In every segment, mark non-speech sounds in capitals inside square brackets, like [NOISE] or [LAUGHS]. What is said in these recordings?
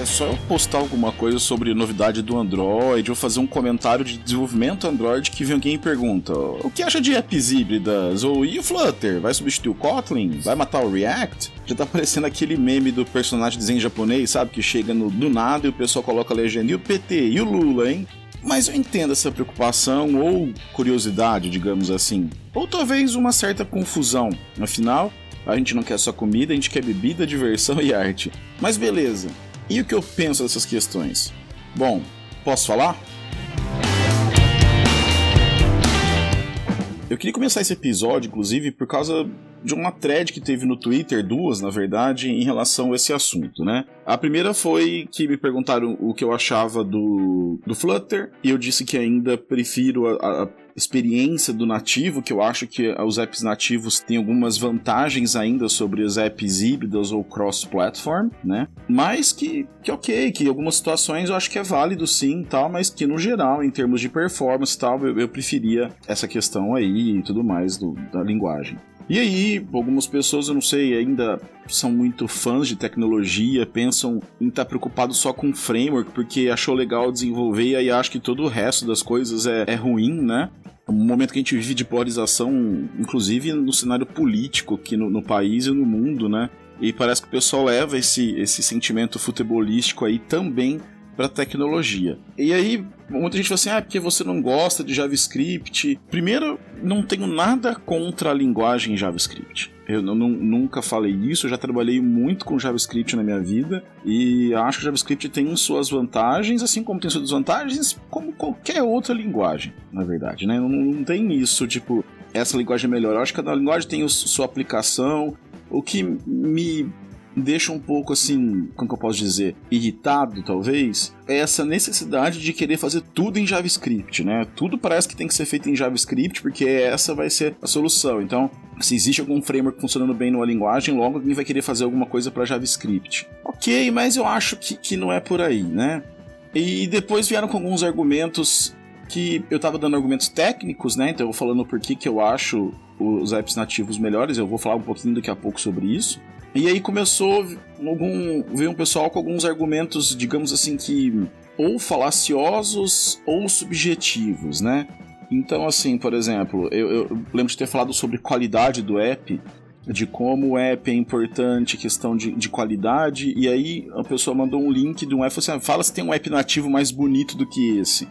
É só eu postar alguma coisa sobre novidade do Android ou fazer um comentário de desenvolvimento Android que vem alguém e pergunta: o que acha de apps híbridas? Ou e o Flutter? Vai substituir o Kotlin? Vai matar o React? Já tá parecendo aquele meme do personagem de desenho japonês, sabe? Que chega no, do nada e o pessoal coloca a legenda: e o PT? E o Lula, hein? Mas eu entendo essa preocupação ou curiosidade, digamos assim. Ou talvez uma certa confusão. Afinal, a gente não quer só comida, a gente quer bebida, diversão e arte. Mas beleza. E o que eu penso dessas questões? Bom, posso falar? Eu queria começar esse episódio, inclusive, por causa de uma thread que teve no Twitter, duas, na verdade, em relação a esse assunto, né? A primeira foi que me perguntaram o que eu achava do, do Flutter, e eu disse que ainda prefiro a, a experiência do nativo, que eu acho que os apps nativos têm algumas vantagens ainda sobre os apps híbridos ou cross-platform, né? Mas que, que ok, que em algumas situações eu acho que é válido sim tal, mas que no geral, em termos de performance tal, eu, eu preferia essa questão aí e tudo mais do, da linguagem. E aí, algumas pessoas, eu não sei, ainda são muito fãs de tecnologia, pensam em estar tá preocupado só com framework, porque achou legal desenvolver e aí acha que todo o resto das coisas é, é ruim, né? É um momento que a gente vive de polarização, inclusive no cenário político aqui no, no país e no mundo, né? E parece que o pessoal leva esse, esse sentimento futebolístico aí também para tecnologia. E aí, muita gente fala assim: ah, porque você não gosta de JavaScript. Primeiro, não tenho nada contra a linguagem JavaScript. Eu não, nunca falei isso, eu já trabalhei muito com JavaScript na minha vida e acho que JavaScript tem suas vantagens, assim como tem suas desvantagens, como qualquer outra linguagem, na verdade, né? Não, não tem isso, tipo, essa linguagem é melhor. Eu acho que cada linguagem tem sua aplicação. O que me deixa um pouco assim, como que eu posso dizer, irritado talvez, é essa necessidade de querer fazer tudo em JavaScript, né? Tudo parece que tem que ser feito em JavaScript porque essa vai ser a solução. Então, se existe algum framework funcionando bem numa linguagem, logo alguém vai querer fazer alguma coisa para JavaScript. Ok, mas eu acho que, que não é por aí, né? E depois vieram com alguns argumentos que eu estava dando argumentos técnicos, né? Então eu vou falando por que, que eu acho os apps nativos melhores, eu vou falar um pouquinho daqui a pouco sobre isso. E aí começou algum veio um pessoal com alguns argumentos, digamos assim que ou falaciosos ou subjetivos, né? Então assim, por exemplo, eu, eu lembro de ter falado sobre qualidade do app, de como o app é importante, questão de, de qualidade, e aí a pessoa mandou um link de um app e falou assim, ah, fala se tem um app nativo mais bonito do que esse.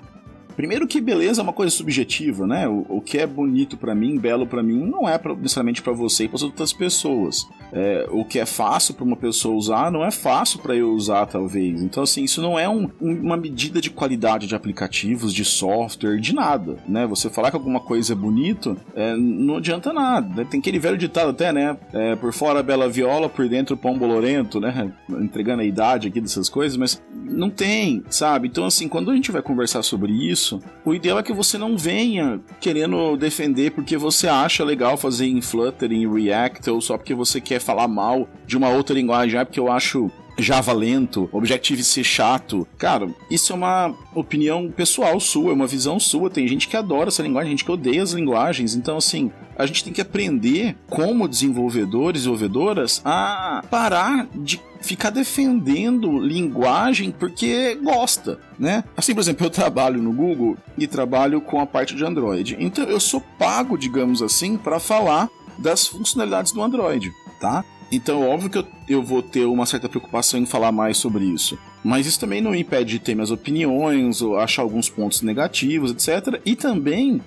Primeiro que beleza é uma coisa subjetiva, né? O, o que é bonito para mim, belo para mim, não é pra, necessariamente para você e para outras pessoas. É, o que é fácil para uma pessoa usar não é fácil para eu usar, talvez. Então, assim, isso não é um, uma medida de qualidade de aplicativos, de software, de nada, né? Você falar que alguma coisa é bonito, é, não adianta nada. Né? Tem aquele velho ditado até, né? É, por fora bela viola, por dentro pão bolorento, né? [LAUGHS] Entregando a idade aqui dessas coisas, mas não tem, sabe? Então, assim, quando a gente vai conversar sobre isso, isso, o ideal é que você não venha querendo defender porque você acha legal fazer em Flutter, em React, ou só porque você quer falar mal de uma outra linguagem, ah, porque eu acho Java lento, Objective-C chato. Cara, isso é uma opinião pessoal sua, é uma visão sua. Tem gente que adora essa linguagem, gente que odeia as linguagens. Então, assim, a gente tem que aprender, como desenvolvedores e desenvolvedoras, a parar de ficar defendendo linguagem porque gosta, né? Assim, por exemplo, eu trabalho no Google e trabalho com a parte de Android. Então, eu sou pago, digamos assim, para falar das funcionalidades do Android, tá? Então, óbvio que eu, eu vou ter uma certa preocupação em falar mais sobre isso. Mas isso também não me impede de ter minhas opiniões, ou achar alguns pontos negativos, etc. E também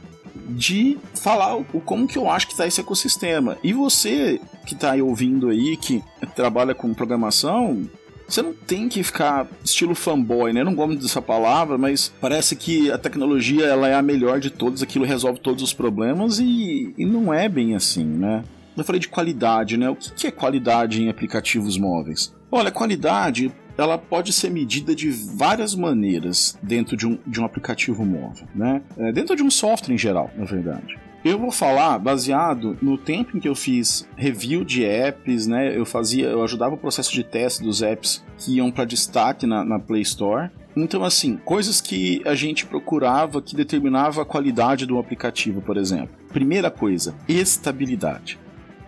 de falar o como que eu acho que está esse ecossistema. E você que está ouvindo aí, que trabalha com programação, você não tem que ficar estilo fanboy, né? Eu não gosto dessa palavra, mas parece que a tecnologia ela é a melhor de todos, aquilo resolve todos os problemas e, e não é bem assim, né? Eu falei de qualidade, né? O que é qualidade em aplicativos móveis? Olha, qualidade ela pode ser medida de várias maneiras dentro de um, de um aplicativo móvel, né? É, dentro de um software em geral, na verdade. Eu vou falar baseado no tempo em que eu fiz review de apps, né? Eu fazia, eu ajudava o processo de teste dos apps que iam para destaque na, na Play Store. Então, assim, coisas que a gente procurava que determinava a qualidade do aplicativo, por exemplo. Primeira coisa, estabilidade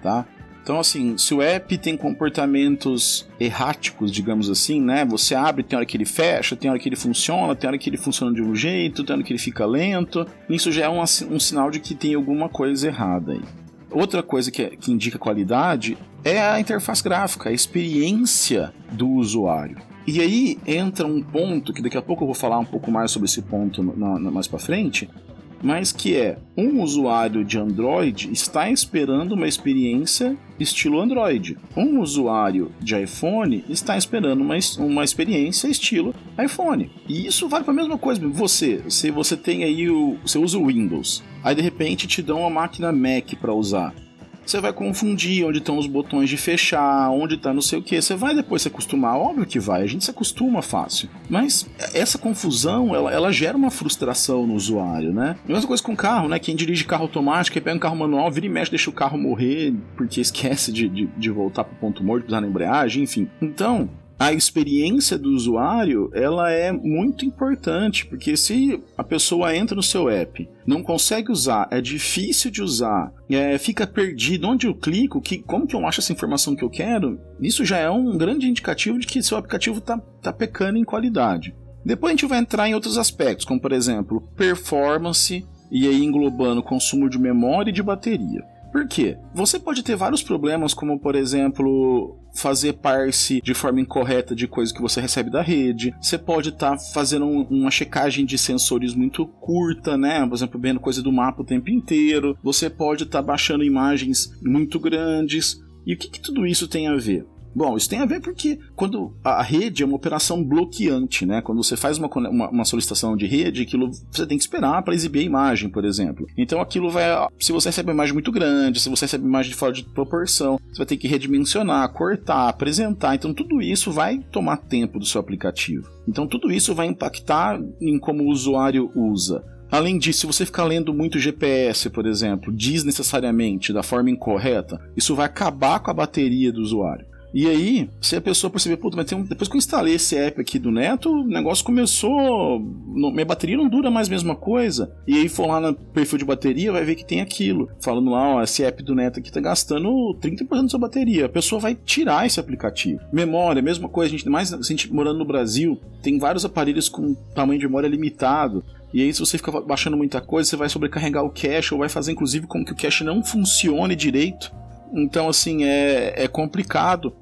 tá? Então, assim, se o app tem comportamentos erráticos, digamos assim, né? Você abre, tem hora que ele fecha, tem hora que ele funciona, tem hora que ele funciona de um jeito, tem hora que ele fica lento. Isso já é um, um sinal de que tem alguma coisa errada aí. Outra coisa que, é, que indica qualidade é a interface gráfica, a experiência do usuário. E aí entra um ponto que daqui a pouco eu vou falar um pouco mais sobre esse ponto na, na, mais para frente, mas que é um usuário de Android está esperando uma experiência estilo Android. Um usuário de iPhone está esperando uma, uma experiência estilo iPhone. E isso vale para a mesma coisa. Você, se você tem aí o, você usa o Windows, aí de repente te dão uma máquina Mac para usar você vai confundir onde estão os botões de fechar, onde está não sei o que. Você vai depois se acostumar, óbvio que vai, a gente se acostuma fácil. Mas essa confusão, ela, ela gera uma frustração no usuário, né? Mesma coisa com carro, né? Quem dirige carro automático, pega um carro manual, vira e mexe, deixa o carro morrer porque esquece de, de, de voltar pro ponto morto, usar na embreagem, enfim. Então, a experiência do usuário ela é muito importante, porque se a pessoa entra no seu app, não consegue usar, é difícil de usar, é, fica perdido, onde eu clico, que, como que eu acho essa informação que eu quero, isso já é um grande indicativo de que seu aplicativo está tá pecando em qualidade. Depois a gente vai entrar em outros aspectos, como por exemplo, performance, e aí englobando consumo de memória e de bateria. Por quê? Você pode ter vários problemas, como por exemplo, fazer parse de forma incorreta de coisas que você recebe da rede. Você pode estar tá fazendo um, uma checagem de sensores muito curta, né? Por exemplo, vendo coisa do mapa o tempo inteiro. Você pode estar tá baixando imagens muito grandes. E o que, que tudo isso tem a ver? Bom, isso tem a ver porque quando a rede é uma operação bloqueante, né? Quando você faz uma, uma, uma solicitação de rede, aquilo você tem que esperar para exibir a imagem, por exemplo. Então aquilo vai. Se você recebe uma imagem muito grande, se você recebe uma imagem fora de proporção, você vai ter que redimensionar, cortar, apresentar. Então tudo isso vai tomar tempo do seu aplicativo. Então tudo isso vai impactar em como o usuário usa. Além disso, se você ficar lendo muito GPS, por exemplo, desnecessariamente, da forma incorreta, isso vai acabar com a bateria do usuário. E aí, se a pessoa perceber, puta, mas um... depois que eu instalei esse app aqui do Neto, o negócio começou. Minha bateria não dura mais a mesma coisa. E aí for lá no perfil de bateria, vai ver que tem aquilo. Falando lá, ó, esse app do Neto aqui tá gastando 30% da sua bateria. A pessoa vai tirar esse aplicativo. Memória, mesma coisa, a gente, mais a gente morando no Brasil, tem vários aparelhos com tamanho de memória limitado. E aí, se você ficar baixando muita coisa, você vai sobrecarregar o cache ou vai fazer, inclusive, com que o cache não funcione direito. Então, assim, é, é complicado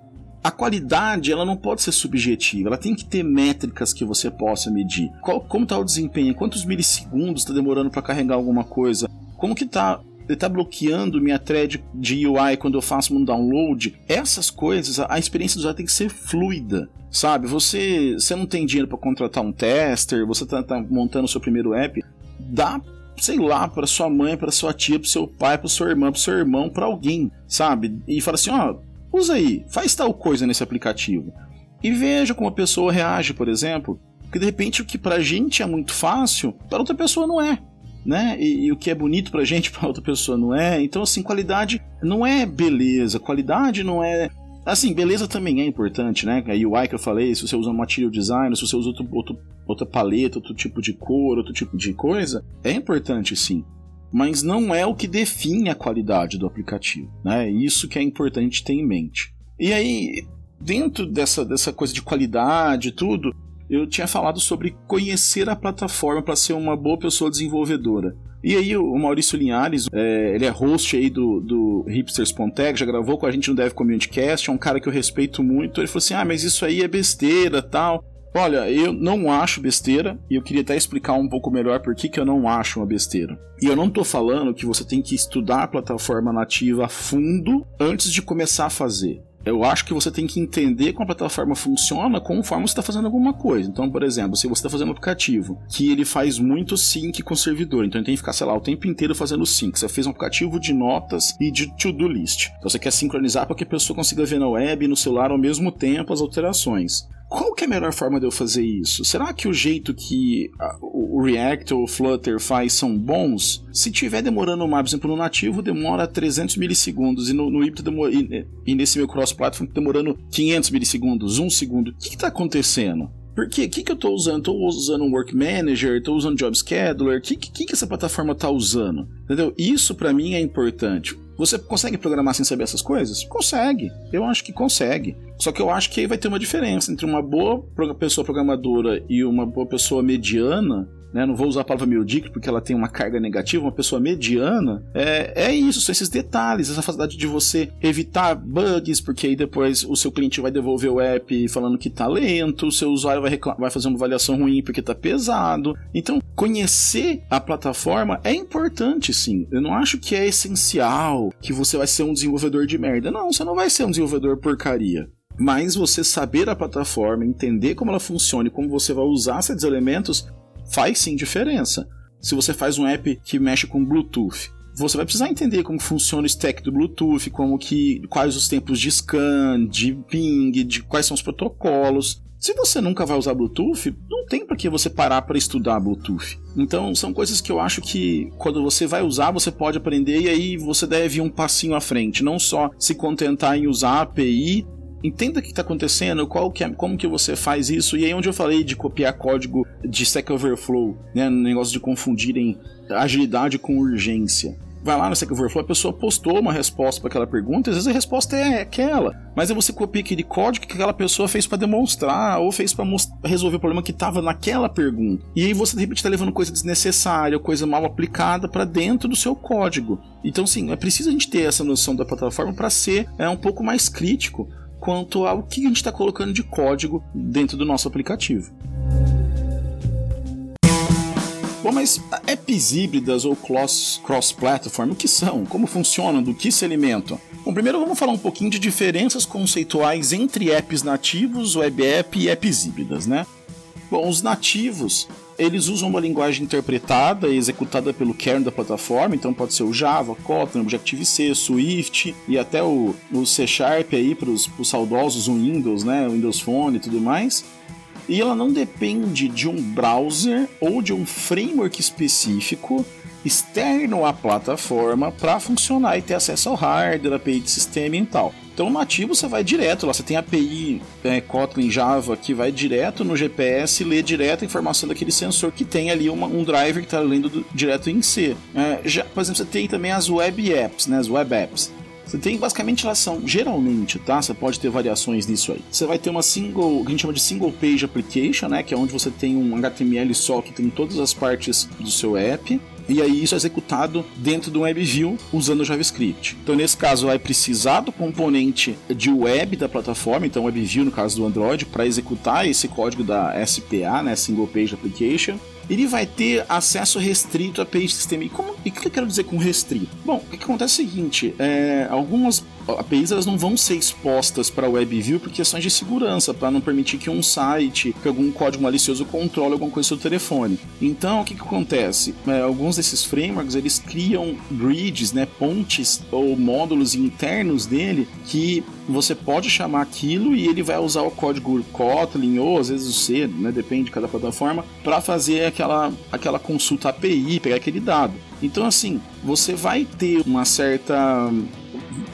a qualidade ela não pode ser subjetiva, ela tem que ter métricas que você possa medir. Qual, como está o desempenho? Quantos milissegundos está demorando para carregar alguma coisa? Como que está ele está bloqueando minha thread de UI quando eu faço um download. Essas coisas, a, experiência do usuário tem que ser fluida, sabe? Você, você não tem dinheiro para contratar um tester, você está tá montando o seu primeiro app, dá sei lá, para sua mãe, para sua tia, para seu pai, para sua irmã, para seu irmão, para alguém, sabe? E fala assim, ó, usa aí, faz tal coisa nesse aplicativo. E veja como a pessoa reage, por exemplo, que de repente o que pra gente é muito fácil, para outra pessoa não é. Né? E, e, o que é bonito pra gente, [LAUGHS] pra outra pessoa não é. Então, assim, qualidade não é beleza, qualidade não é. Assim, beleza também é importante, né? A UI que eu falei, se você usa material design, se você usa outro, outro, outra paleta, outro tipo de cor, outro tipo de coisa, é importante sim mas não é o que define a qualidade do aplicativo. Né? Isso que é importante ter em mente. E aí, dentro dessa, dessa coisa de qualidade e tudo, eu tinha falado sobre conhecer a plataforma para ser uma boa pessoa desenvolvedora. E aí o Maurício Linhares, é, ele é host aí do, do Hipsters Ponteg, já gravou com a gente no Dev Community Cast, é um cara que eu respeito muito. Ele falou assim: ah, mas isso aí é besteira tal. Olha, eu não acho besteira e eu queria até explicar um pouco melhor por que, que eu não acho uma besteira. E eu não tô falando que você tem que estudar a plataforma nativa a fundo antes de começar a fazer. Eu acho que você tem que entender como a plataforma funciona conforme você está fazendo alguma coisa. Então, por exemplo, se você está fazendo um aplicativo que ele faz muito sync com o servidor, então ele tem que ficar, sei lá, o tempo inteiro fazendo sync. Você fez um aplicativo de notas e de to-do list. Então você quer sincronizar para que a pessoa consiga ver na web e no celular ao mesmo tempo as alterações. Qual que é a melhor forma de eu fazer isso? Será que o jeito que o React ou o Flutter faz são bons? Se tiver demorando por exemplo, no nativo demora 300 milissegundos e no, no demora, e, e, nesse meu cross-platform demorando 500 milissegundos, 1 segundo. O que está acontecendo? Por quê? O que, que eu estou usando? Estou usando um Work Manager? Estou usando Job Scheduler? O que, que, que essa plataforma está usando? Entendeu? Isso para mim é importante. Você consegue programar sem saber essas coisas? Consegue. Eu acho que consegue. Só que eu acho que aí vai ter uma diferença entre uma boa pessoa programadora e uma boa pessoa mediana né, não vou usar a palavra medíocre porque ela tem uma carga negativa, uma pessoa mediana, é, é isso, são esses detalhes, essa facilidade de você evitar bugs, porque aí depois o seu cliente vai devolver o app falando que tá lento, o seu usuário vai, vai fazer uma avaliação ruim porque tá pesado. Então, conhecer a plataforma é importante, sim. Eu não acho que é essencial que você vai ser um desenvolvedor de merda. Não, você não vai ser um desenvolvedor porcaria. Mas você saber a plataforma, entender como ela funciona e como você vai usar esses elementos faz sim diferença. Se você faz um app que mexe com Bluetooth, você vai precisar entender como funciona o stack do Bluetooth, como que quais os tempos de scan, de ping, de quais são os protocolos. Se você nunca vai usar Bluetooth, não tem para que você parar para estudar Bluetooth. Então, são coisas que eu acho que quando você vai usar, você pode aprender e aí você deve ir um passinho à frente, não só se contentar em usar a API entenda o que está acontecendo, qual que é, como que você faz isso, e aí onde eu falei de copiar código de Stack Overflow, né, no negócio de confundirem agilidade com urgência. Vai lá no Stack Overflow, a pessoa postou uma resposta para aquela pergunta, às vezes a resposta é aquela, mas aí você copia aquele código que aquela pessoa fez para demonstrar, ou fez para resolver o problema que estava naquela pergunta. E aí você de repente está levando coisa desnecessária, coisa mal aplicada para dentro do seu código. Então, sim, é preciso a gente ter essa noção da plataforma para ser é, um pouco mais crítico quanto ao que a gente está colocando de código dentro do nosso aplicativo. Bom, mas apps híbridas ou cross-platform, o que são? Como funcionam? Do que se alimentam? Bom, primeiro vamos falar um pouquinho de diferenças conceituais entre apps nativos, web app e apps híbridas, né? Bom, os nativos eles usam uma linguagem interpretada e executada pelo kernel da plataforma, então pode ser o Java, Kotlin, Objective-C, Swift e até o, o C Sharp aí para os saudosos o Windows, né, o Windows Phone e tudo mais. E ela não depende de um browser ou de um framework específico externo à plataforma para funcionar e ter acesso ao hardware, API de sistema e tal. Então, nativo você vai direto lá, você tem API é, Kotlin Java que vai direto no GPS e lê direto a informação daquele sensor que tem ali uma, um driver que está lendo do, direto em C. É, já, por exemplo, você tem também as web apps, né, as web apps. Você tem basicamente relação, geralmente, tá? Você pode ter variações nisso aí. Você vai ter uma single, que a gente chama de single page application, né? Que é onde você tem um HTML só que tem todas as partes do seu app e aí isso é executado dentro do WebView usando JavaScript. Então, nesse caso, vai precisar do componente de web da plataforma, então WebView no caso do Android, para executar esse código da SPA, né, Single Page Application ele vai ter acesso restrito a page system. E, como, e o que eu quero dizer com restrito? Bom, o que acontece é o seguinte: é, algumas APIs elas não vão ser expostas para WebView por questões de segurança, para não permitir que um site, que algum código malicioso controle alguma coisa do seu telefone. Então, o que, que acontece? É, alguns desses frameworks eles criam bridges, né, pontes ou módulos internos dele que você pode chamar aquilo e ele vai usar o código Kotlin ou às vezes o C, né, depende de cada plataforma, para fazer aquela, aquela consulta API, pegar aquele dado. Então, assim, você vai ter uma certa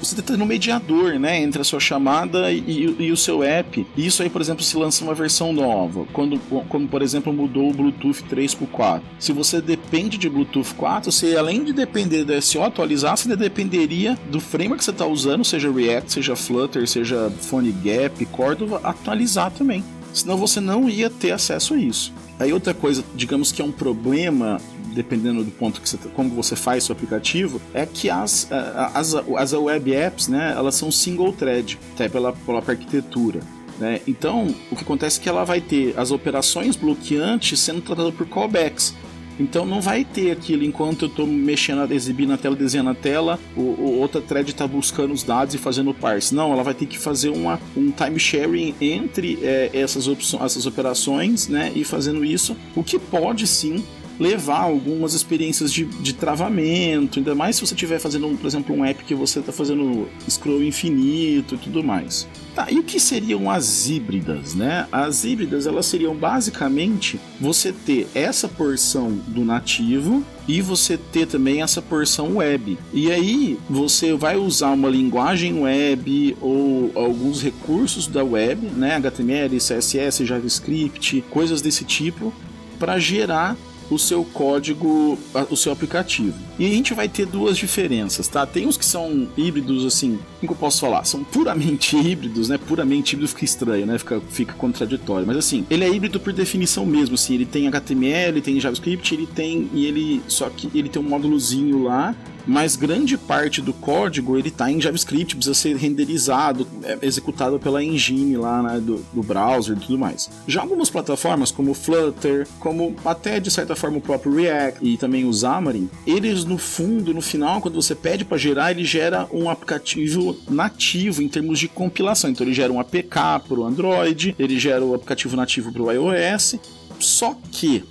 você está tendo um mediador, né, entre a sua chamada e, e, o seu app. E isso aí, por exemplo, se lança uma versão nova, quando, como por exemplo mudou o Bluetooth 3 para 4. Se você depende de Bluetooth 4, você além de depender do SO atualizar, você dependeria do framework que você está usando, seja React, seja Flutter, seja PhoneGap, Cordova, atualizar também. Senão você não ia ter acesso a isso. Aí outra coisa, digamos que é um problema dependendo do ponto que você, tá, como você faz seu aplicativo, é que as, as, as web apps, né, elas são single thread, até pela, pela arquitetura. Né? Então, o que acontece é que ela vai ter as operações bloqueantes sendo tratadas por callbacks. Então não vai ter aquilo enquanto eu estou mexendo, exibindo a tela, desenhando a tela, o, o outra thread está buscando os dados e fazendo parse. Não, ela vai ter que fazer uma, um time sharing entre é, essas, essas operações né, e fazendo isso, o que pode sim levar algumas experiências de, de travamento, ainda mais se você estiver fazendo, por exemplo, um app que você está fazendo scroll infinito e tudo mais. Tá, e o que seriam as híbridas, né? As híbridas, elas seriam basicamente você ter essa porção do nativo e você ter também essa porção web. E aí você vai usar uma linguagem web ou alguns recursos da web, né? HTML, CSS, JavaScript, coisas desse tipo, para gerar o seu código, o seu aplicativo. E a gente vai ter duas diferenças, tá? Tem uns que são híbridos, assim, como eu posso falar? São puramente [LAUGHS] híbridos, né? Puramente híbrido fica estranho, né? Fica, fica contraditório. Mas assim, ele é híbrido por definição mesmo, assim, ele tem HTML, ele tem JavaScript, ele tem. E ele. Só que ele tem um módulozinho lá mas grande parte do código ele está em JavaScript, precisa ser renderizado, é, executado pela engine lá né, do, do, browser e tudo mais. Já algumas plataformas, como Flutter, como até de certa forma o próprio React e também o Xamarin, eles no fundo, no final, quando você pede para gerar, ele gera um aplicativo nativo em termos de compilação. Então ele gera um APK para o Android, ele gera o aplicativo nativo para o iOS. Só que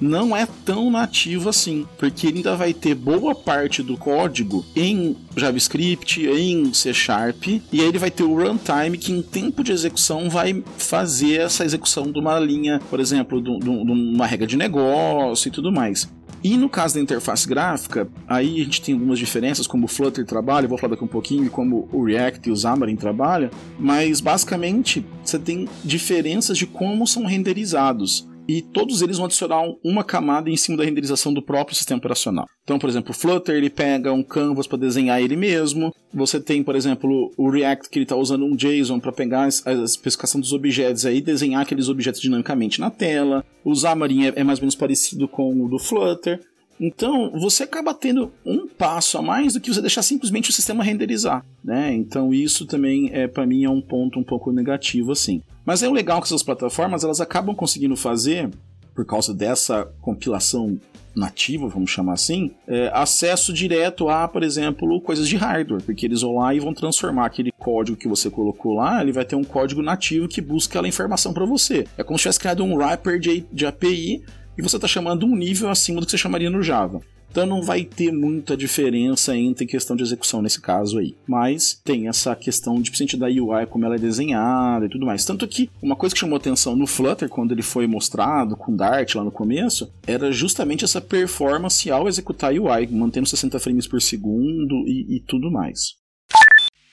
não é tão nativo assim, porque ele ainda vai ter boa parte do código em JavaScript, em C Sharp, e aí ele vai ter o runtime que em tempo de execução vai fazer essa execução de uma linha, por exemplo, de uma regra de negócio e tudo mais. E no caso da interface gráfica, aí a gente tem algumas diferenças, como o Flutter trabalha, vou falar daqui um pouquinho, como o React e o Xamarin trabalham, mas basicamente você tem diferenças de como são renderizados e todos eles vão adicionar uma camada em cima da renderização do próprio sistema operacional. Então, por exemplo, o Flutter ele pega um canvas para desenhar ele mesmo. Você tem, por exemplo, o React que ele está usando um JSON para pegar a especificação dos objetos aí desenhar aqueles objetos dinamicamente na tela. O Xamarin é, é mais ou menos parecido com o do Flutter. Então, você acaba tendo um passo a mais do que você deixar simplesmente o sistema renderizar, né? Então, isso também é para mim é um ponto um pouco negativo assim. Mas é legal que essas plataformas elas acabam conseguindo fazer por causa dessa compilação nativa, vamos chamar assim, é, acesso direto a, por exemplo, coisas de hardware, porque eles vão lá e vão transformar aquele código que você colocou lá, ele vai ter um código nativo que busca aquela informação para você. É como se tivesse criado um wrapper de, de API e você está chamando um nível acima do que você chamaria no Java. Então não vai ter muita diferença entre questão de execução nesse caso aí. Mas tem essa questão de principalmente da UI, como ela é desenhada e tudo mais. Tanto que uma coisa que chamou atenção no Flutter, quando ele foi mostrado com Dart lá no começo, era justamente essa performance ao executar a UI, mantendo 60 frames por segundo e, e tudo mais.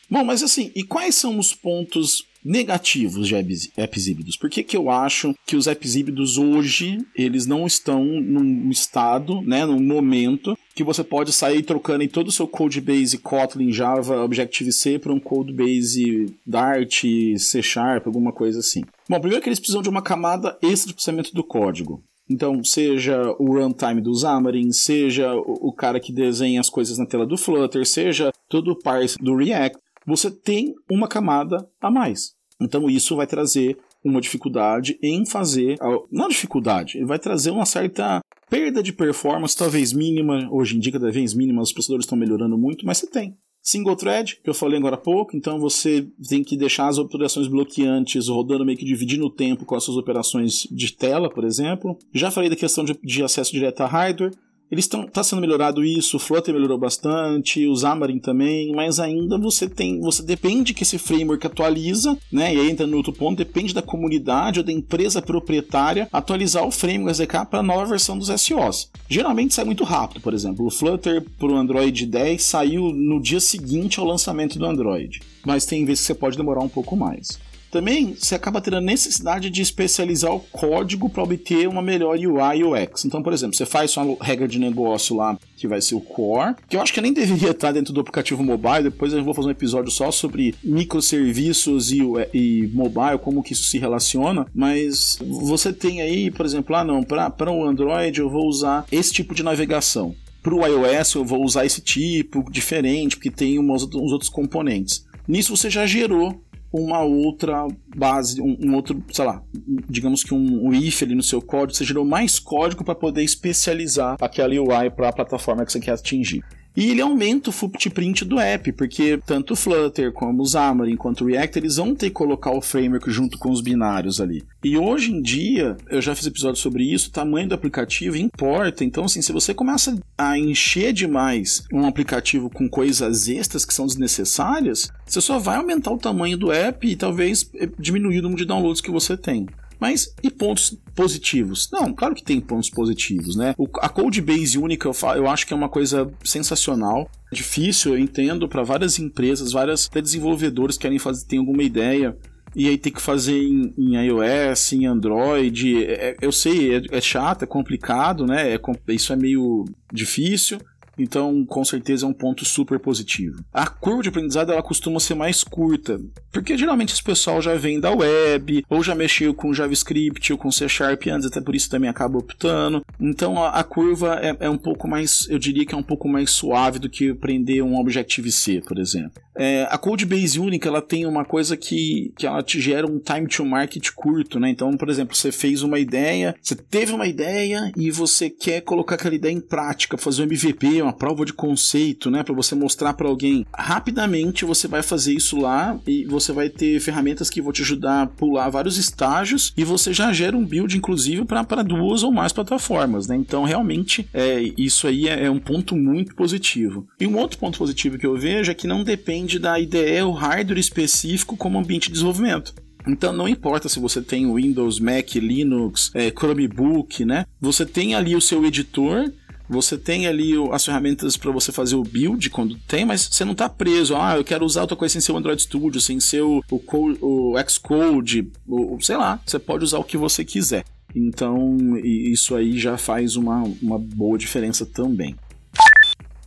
Bom, mas assim, e quais são os pontos negativos de apps híbridos. Por que, que eu acho que os apps híbridos hoje eles não estão num estado, né, num momento que você pode sair trocando em todo o seu codebase Kotlin, Java, Objective-C para um codebase Dart, C Sharp, alguma coisa assim. Bom, primeiro que eles precisam de uma camada extra de processamento do código. Então, seja o runtime do Xamarin, seja o cara que desenha as coisas na tela do Flutter, seja todo o parse do React, você tem uma camada a mais. Então isso vai trazer uma dificuldade em fazer. Não dificuldade, ele vai trazer uma certa perda de performance, talvez mínima. Hoje em dia, cada vez mínima, os processadores estão melhorando muito, mas você tem. Single thread, que eu falei agora há pouco, então você tem que deixar as operações bloqueantes rodando meio que dividindo o tempo com as suas operações de tela, por exemplo. Já falei da questão de, de acesso direto a hardware. Eles estão tá sendo melhorado isso, o Flutter melhorou bastante, o Xamarin também, mas ainda você tem, você depende que esse framework atualiza, né? E aí entra no outro ponto, depende da comunidade ou da empresa proprietária atualizar o framework SDK para a nova versão dos SOs. Geralmente sai muito rápido, por exemplo, o Flutter para o Android 10 saiu no dia seguinte ao lançamento do Android, mas tem vezes que você pode demorar um pouco mais. Também você acaba tendo a necessidade de especializar o código para obter uma melhor UI UX. Então, por exemplo, você faz sua regra de negócio lá, que vai ser o core, que eu acho que nem deveria [LAUGHS] estar dentro do aplicativo mobile. Depois eu vou fazer um episódio só sobre microserviços e, e mobile, como que isso se relaciona. Mas você tem aí, por exemplo, ah, não, para o Android eu vou usar esse tipo de navegação. Para o iOS eu vou usar esse tipo diferente, porque tem uns outros componentes. Nisso você já gerou uma outra base, um, um, outro, sei lá, digamos que um, um if ali no seu código, você gerou mais código para poder especializar aquela UI para a plataforma que você quer atingir. E ele aumenta o footprint do app, porque tanto o Flutter como o Xamarin quanto o React, eles vão ter que colocar o framework junto com os binários ali. E hoje em dia, eu já fiz episódio sobre isso, o tamanho do aplicativo importa. Então, assim, se você começa a encher demais um aplicativo com coisas extras que são desnecessárias, você só vai aumentar o tamanho do app e talvez eh, diminuir o número de downloads que você tem. Mas e pontos positivos? Não, claro que tem pontos positivos, né? O, a code base única eu, eu acho que é uma coisa sensacional. Difícil, eu entendo, para várias empresas, várias desenvolvedores que querem fazer, tem alguma ideia e aí tem que fazer em, em iOS, em Android. É, é eu sei, é, é, chato, é complicado, né? É, isso é meio difícil. Então, com certeza é um ponto super positivo. A curva de aprendizado ela costuma ser mais curta, porque geralmente esse pessoal já vem da web, ou já mexeu com JavaScript ou com C Sharp antes, até por isso também acaba optando. Então, a, a curva é, é, um pouco mais, eu diria que é um pouco mais suave do que aprender um Objective-C, por exemplo. É, a Codebase única ela tem uma coisa que, que ela te gera um time to market curto, né? Então, por exemplo, você fez uma ideia, você teve uma ideia e você quer colocar aquela ideia em prática, fazer um MVP, uma prova de conceito, né, para você mostrar para alguém. Rapidamente você vai fazer isso lá e você vai ter ferramentas que vão te ajudar a pular vários estágios e você já gera um build inclusive para duas ou mais plataformas, né? Então, realmente, é, isso aí é, é um ponto muito positivo. E um outro ponto positivo que eu vejo é que não depende depende da IDE ou hardware específico como ambiente de desenvolvimento. Então não importa se você tem Windows, Mac, Linux, é, Chromebook, né? Você tem ali o seu editor, você tem ali as ferramentas para você fazer o build quando tem, mas você não está preso. Ah, eu quero usar outra coisa sem ser o Android Studio, sem ser o, o, o Xcode, o, sei lá. Você pode usar o que você quiser. Então isso aí já faz uma, uma boa diferença também.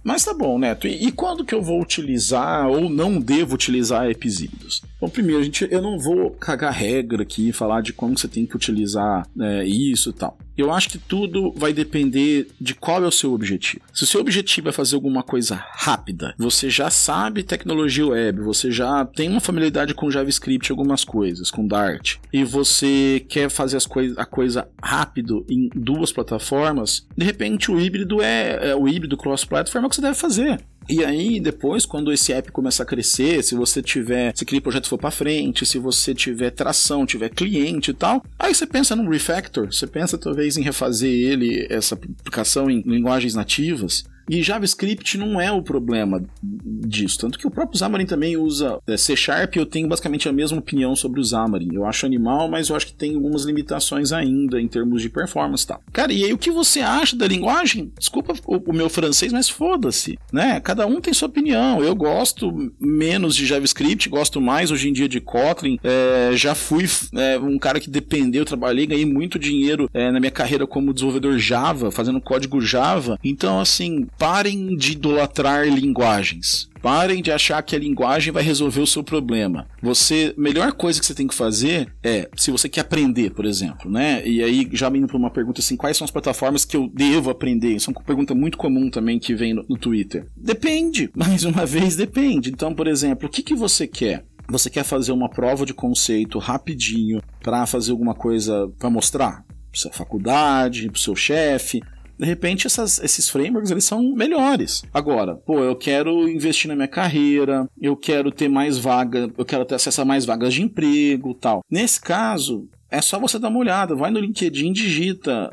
Mas tá bom, Neto. E, e, quando que eu vou utilizar ou não devo utilizar híbridos? Bom, primeiro, gente, eu não vou cagar regra aqui e falar de como você tem que utilizar né, isso e tal. Eu acho que tudo vai depender de qual é o seu objetivo. Se o seu objetivo é fazer alguma coisa rápida, você já sabe tecnologia web, você já tem uma familiaridade com JavaScript, algumas coisas, com Dart, e você quer fazer as coi a coisa rápido em duas plataformas, de repente o híbrido é, é o híbrido cross-platform é que você deve fazer. E aí, depois, quando esse app começar a crescer, se você tiver, se aquele projeto for para frente, se você tiver tração, tiver cliente e tal, aí você pensa num refactor, você pensa talvez em refazer ele, essa aplicação em linguagens nativas. E JavaScript não é o problema disso. Tanto que o próprio Xamarin também usa é, C Sharp. Eu tenho basicamente a mesma opinião sobre o Xamarin. Eu acho animal, mas eu acho que tem algumas limitações ainda em termos de performance e tal. Cara, e aí o que você acha da linguagem? Desculpa o, o meu francês, mas foda-se. Né? Cada um tem sua opinião. Eu gosto menos de JavaScript, gosto mais hoje em dia de Kotlin. É, já fui é, um cara que dependeu, trabalhei, ganhei muito dinheiro é, na minha carreira como desenvolvedor Java, fazendo código Java. Então, assim, parem de idolatrar linguagens. Parem de achar que a linguagem vai resolver o seu problema. Você, melhor coisa que você tem que fazer é, se você quer aprender, por exemplo, né? E aí já indo para uma pergunta assim, quais são as plataformas que eu devo aprender? Isso é uma pergunta muito comum também que vem no, no Twitter. Depende, [LAUGHS] mais uma vez depende. Então, por exemplo, o que que você quer? Você quer fazer uma prova de conceito rapidinho para fazer alguma coisa para mostrar? Para sua faculdade, para o seu chefe, de repente essas, esses frameworks eles são melhores. Agora, pô, eu quero investir na minha carreira, eu quero ter mais vaga, eu quero ter acesso a mais vagas de emprego, tal. Nesse caso, é só você dar uma olhada, vai no LinkedIn, digita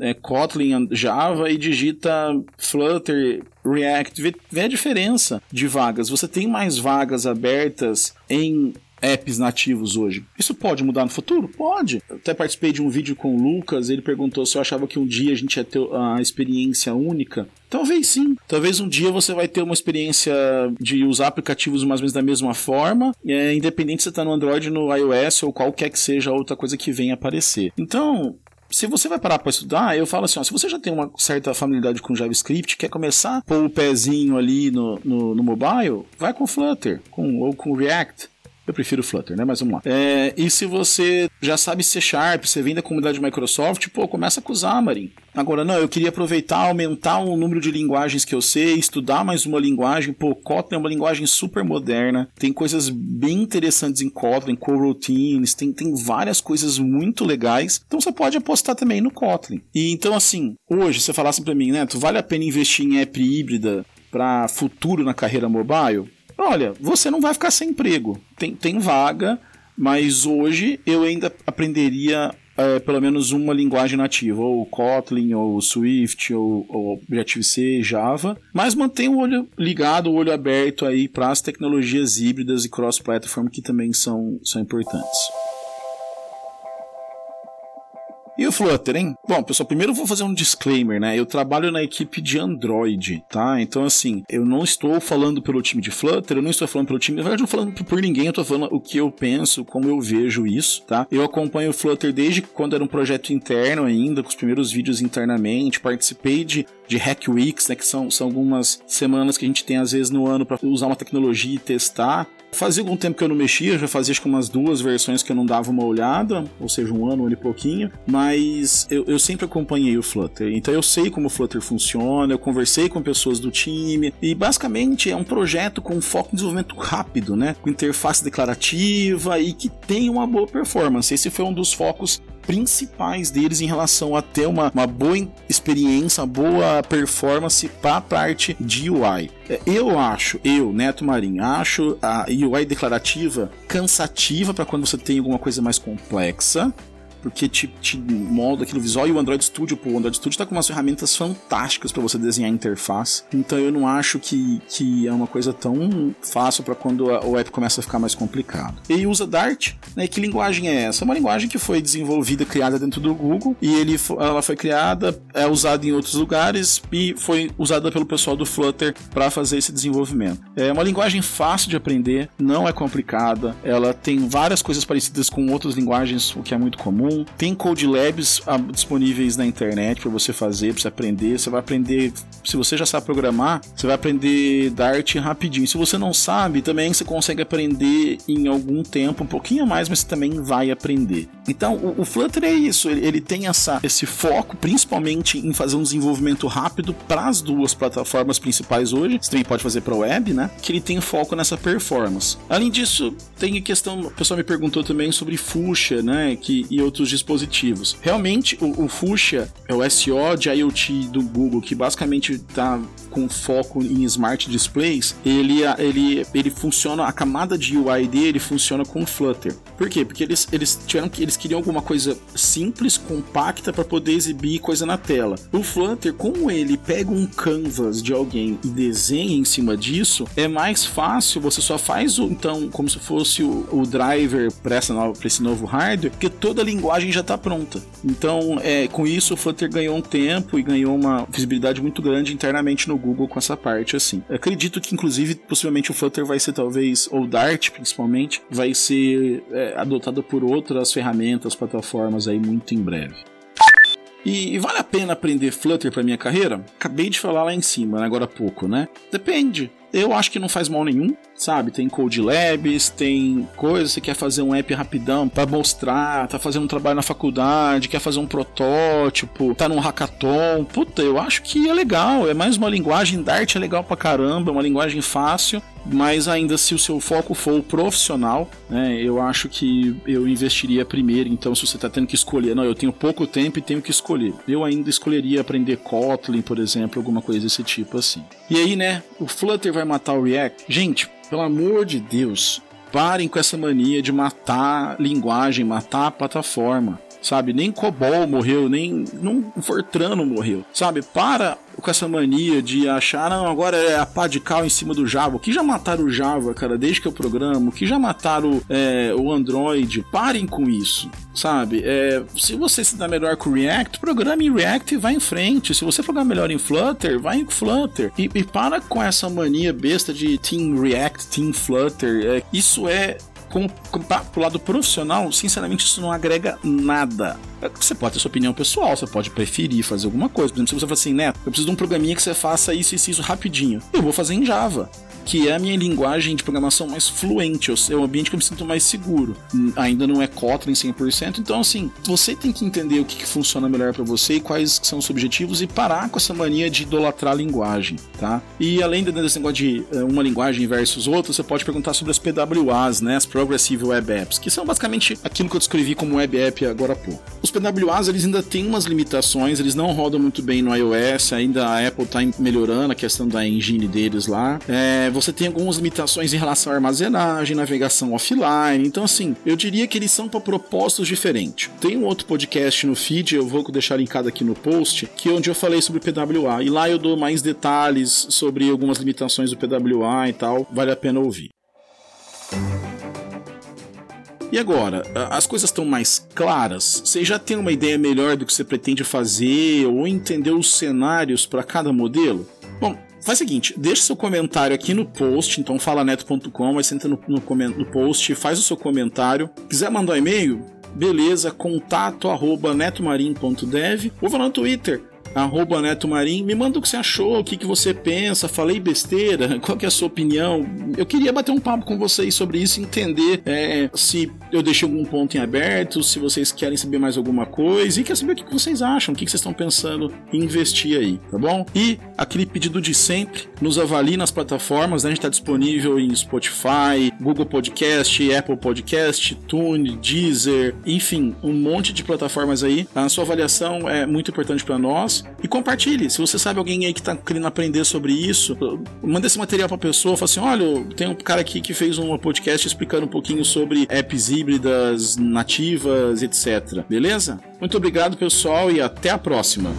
é, Kotlin, Java e digita Flutter, React, vê, vê a diferença de vagas. Você tem mais vagas abertas em apps nativos hoje. Isso pode mudar no futuro? Pode. Eu até participei de um vídeo com o Lucas, ele perguntou se eu achava que um dia a gente ia ter a experiência única. Talvez sim. Talvez um dia você vai ter uma experiência de usar aplicativos mais ou menos da mesma forma, é, independente se está no Android, no iOS ou qualquer que seja outra coisa que venha aparecer. Então, se você vai parar para estudar, eu falo assim, ó, se você já tem uma certa familiaridade com JavaScript, quer começar a pôr o pezinho ali no, no, no mobile, vai com Flutter com, ou com React. Eu prefiro Flutter, né? Mas vamos lá. É, e se você já sabe C Sharp, você vem da comunidade Microsoft, pô, começa com o Xamarin. Agora, não, eu queria aproveitar, aumentar o número de linguagens que eu sei, estudar mais uma linguagem. Pô, Kotlin é uma linguagem super moderna, tem coisas bem interessantes em Kotlin, coroutines, tem, tem várias coisas muito legais. Então você pode apostar também no Kotlin. E então, assim, hoje, você falasse para mim, né, tu vale a pena investir em app híbrida para futuro na carreira mobile? Olha, você não vai ficar sem emprego. Tem, tem vaga, mas hoje eu ainda aprenderia é, pelo menos uma linguagem nativa, ou Kotlin, ou Swift, ou, ou Objective-C, Java, mas mantém o olho ligado, o olho aberto aí para as tecnologias híbridas e cross-platform que também são, são importantes. E o Flutter, hein? Bom, pessoal, primeiro eu vou fazer um disclaimer, né? Eu trabalho na equipe de Android, tá? Então, assim, eu não estou falando pelo time de Flutter, eu não estou falando pelo time, na verdade, eu não estou falando por ninguém, eu estou falando o que eu penso, como eu vejo isso, tá? Eu acompanho o Flutter desde quando era um projeto interno ainda, com os primeiros vídeos internamente, participei de, de Hack Weeks, né? Que são, são algumas semanas que a gente tem às vezes no ano para usar uma tecnologia e testar. Fazia algum tempo que eu não mexia, já fazia acho que umas duas versões que eu não dava uma olhada, ou seja, um ano, um ano e pouquinho, mas eu, eu sempre acompanhei o Flutter, então eu sei como o Flutter funciona, eu conversei com pessoas do time, e basicamente é um projeto com foco em desenvolvimento rápido, né? Com interface declarativa e que tem uma boa performance. Esse foi um dos focos principais deles em relação a ter uma, uma boa experiência, boa performance para a parte de UI. É, eu acho, eu, Neto Marinho, acho a UI declarativa cansativa para quando você tem alguma coisa mais complexa porque te, te molda aquilo visual. E o Android Studio, pô, o Android Studio está com umas ferramentas fantásticas para você desenhar interface. Então eu não acho que, que é uma coisa tão fácil para quando a, o app começa a ficar mais complicado. E usa Dart, né? Que linguagem é essa? É uma linguagem que foi desenvolvida, criada dentro do Google, e ele, ela foi criada, é usada em outros lugares e foi usada pelo pessoal do Flutter para fazer esse desenvolvimento. É uma linguagem fácil de aprender, não é complicada, ela tem várias coisas parecidas com outras linguagens, o que é muito comum Tem Code Labs ah, disponíveis na internet para você fazer, para você aprender. Você vai aprender, se você já sabe programar, você vai aprender Dart rapidinho. Se você não sabe, também você consegue aprender em algum tempo, um pouquinho a mais, mas você também vai aprender. Então, o, o Flutter é isso, ele, ele, tem essa, esse foco principalmente em fazer um desenvolvimento rápido para as duas plataformas principais hoje. Você também pode fazer para web, né? Que ele tem foco nessa performance. Além disso, tem a questão, o pessoal me perguntou também sobre Fuchsia, né? Que, e outros outros dispositivos. Realmente, o, o Fuchsia é o SO de IoT do Google, que basicamente está com foco em smart displays, ele, ele, ele funciona, a camada de UI dele funciona com Flutter. Por quê? Porque eles, eles tiveram que eles queriam alguma coisa simples, compacta para poder exibir coisa na tela. O Flutter, como ele pega um canvas de alguém e desenha em cima disso, é mais fácil, você só faz o então como se fosse o, o driver para esse novo hardware, porque toda a linguagem já está pronta. Então, é, com isso o Flutter ganhou um tempo e ganhou uma visibilidade muito grande internamente no Google com essa parte assim. Eu acredito que inclusive possivelmente o Flutter vai ser talvez ou Dart principalmente vai ser é, adotado por outras ferramentas, plataformas aí muito em breve. E, vale a pena aprender Flutter para minha carreira? Acabei de falar lá em cima, agora há pouco, né? Depende. Eu acho que não faz mal nenhum, sabe? Tem Code Labs, tem coisas, você quer fazer um app rapidão para mostrar, tá fazendo um trabalho na faculdade, quer fazer um protótipo, tá num hackathon. Puta, eu acho que é legal, é mais uma linguagem, Dart é legal pra caramba, é uma linguagem fácil, mas ainda se o seu foco for o profissional, né, eu acho que eu investiria primeiro. Então, se você está tendo que escolher, não, eu tenho pouco tempo e tenho que escolher, eu ainda escolheria aprender Kotlin, por exemplo, alguma coisa desse tipo assim. E aí, né, o Flutter vai matar o React? Gente, pelo amor de Deus, parem com essa mania de matar linguagem, matar a plataforma sabe? Nem Cobol morreu, nem, nem Fortran morreu, sabe? Para com essa mania de achar, não, agora é a pá de cal em cima do Java. Que já mataram o Java, cara, desde que eu programo? Que já mataram é, o Android? Parem com isso, sabe? É, se você se dá melhor com React, programe em React e vá em frente. Se você programar melhor em Flutter, vai em Flutter. E, e para com essa mania besta de Team React, Team Flutter. É, isso é como, como pro lado profissional, sinceramente, isso não agrega nada. Você pode ter sua opinião pessoal, você pode preferir fazer alguma coisa. Por exemplo, se você fala assim, Neto, eu preciso de um programinha que você faça isso e isso, isso rapidinho. Eu vou fazer em Java que é a minha linguagem de programação mais fluente, é o ambiente que eu me sinto mais seguro. Ainda não é Kotlin 100%, então assim, você tem que entender o que, que funciona melhor para você e quais são os objetivos e parar com essa mania de idolatrar a linguagem, tá? E além desse negócio de uh, uma linguagem versus outra, você pode perguntar sobre as PWAs, né, as Progressive Web Apps, que são basicamente aquilo que eu descrevi como Web App agora há pouco. Os PWAs, eles ainda têm umas limitações, eles não rodam muito bem no iOS, ainda a Apple está melhorando a questão da engine deles lá. É, você tem algumas limitações em relação à armazenagem, navegação offline. Então, assim, eu diria que eles são para propósitos diferentes. Tem um outro podcast no feed, eu vou deixar linkado aqui no post, que é onde eu falei sobre PWA. E lá eu dou mais detalhes sobre algumas limitações do PWA e tal. Vale a pena ouvir. E agora, as coisas estão mais claras? Você já tem uma ideia melhor do que você pretende fazer ou entendeu os cenários para cada modelo? Bom, Faz o seguinte, deixa seu comentário aqui no post, então falaneto.com, mas entra no, no, no post, faz o seu comentário. Quiser mandar um e-mail, beleza, contato arroba netomarim.dev ou vai lá no Twitter, arroba Neto Marim, me manda o que você achou, o que, que você pensa, falei besteira, [LAUGHS] qual que é a sua opinião. Eu queria bater um papo com vocês sobre isso, entender é, se eu deixei algum ponto em aberto, se vocês querem saber mais alguma coisa e quer saber o que, que vocês acham, o que, que vocês estão pensando em investir aí, tá bom? E aquele pedido de sempre, nos avalie nas plataformas, né? a gente está disponível em Spotify, Google Podcast, Apple Podcast, Tune, Deezer, enfim, um monte de plataformas aí. A sua avaliação é muito importante para nós e compartilhe. Se você sabe alguém aí que está querendo aprender sobre isso, manda esse material para a pessoa, fala assim: olha, tem um cara aqui que fez um podcast explicando um pouquinho sobre apps híbridas, nativas, etc. Beleza? Muito obrigado, pessoal, e até a próxima.